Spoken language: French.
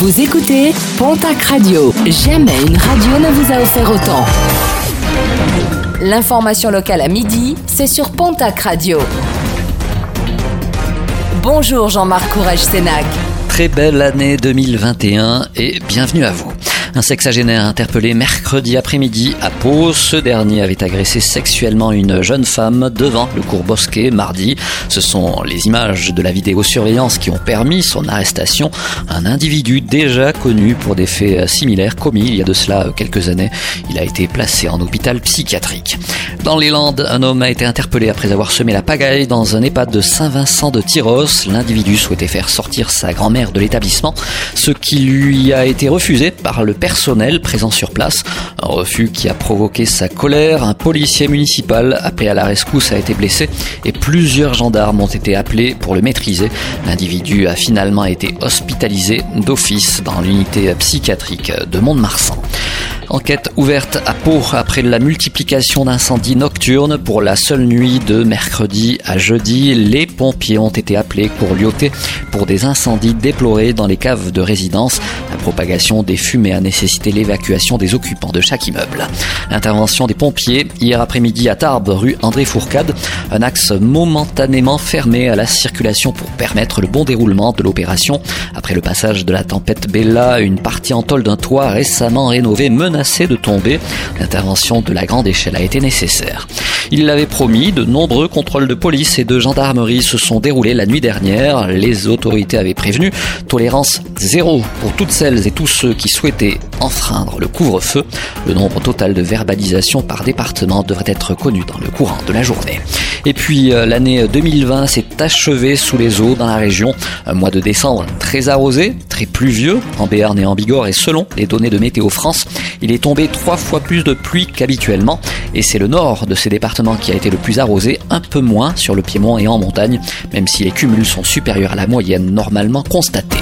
Vous écoutez Pontac Radio. Jamais une radio ne vous a offert autant. L'information locale à midi, c'est sur Pontac Radio. Bonjour Jean-Marc Courage Sénac. Très belle année 2021 et bienvenue à vous. Un sexagénaire interpellé mercredi après-midi à Pau. Ce dernier avait agressé sexuellement une jeune femme devant le cours Bosquet mardi. Ce sont les images de la vidéosurveillance qui ont permis son arrestation. Un individu déjà connu pour des faits similaires commis il y a de cela quelques années. Il a été placé en hôpital psychiatrique. Dans les Landes, un homme a été interpellé après avoir semé la pagaille dans un EHPAD de Saint-Vincent de Tyros. L'individu souhaitait faire sortir sa grand-mère de l'établissement, ce qui lui a été refusé par le personnel présent sur place. Un refus qui a provoqué sa colère. Un policier municipal appelé à la rescousse a été blessé et plusieurs gendarmes ont été appelés pour le maîtriser. L'individu a finalement été hospitalisé d'office dans l'unité psychiatrique de Mont-de-Marsan. Enquête ouverte à Pau après la multiplication d'incendies nocturnes pour la seule nuit de mercredi à jeudi. Les pompiers ont été appelés pour lioter pour des incendies déplorés dans les caves de résidence. La propagation des fumées a nécessité l'évacuation des occupants de chaque immeuble. L'intervention des pompiers hier après-midi à Tarbes, rue André Fourcade, un axe momentanément fermé à la circulation pour permettre le bon déroulement de l'opération. Après le passage de la tempête Bella, une partie en tôle d'un toit récemment rénové de tomber. L'intervention de la grande échelle a été nécessaire. Il l'avait promis, de nombreux contrôles de police et de gendarmerie se sont déroulés la nuit dernière. Les autorités avaient prévenu tolérance zéro pour toutes celles et tous ceux qui souhaitaient enfreindre le couvre-feu. Le nombre total de verbalisations par département devrait être connu dans le courant de la journée. Et puis euh, l'année 2020 s'est achevée sous les eaux dans la région. Un mois de décembre très arrosé, très pluvieux en Béarn et en Bigorre et selon les données de Météo France, il est tombé trois fois plus de pluie qu'habituellement et c'est le nord de ces départements qui a été le plus arrosé, un peu moins sur le Piémont et en montagne, même si les cumuls sont supérieurs à la moyenne normalement constatée.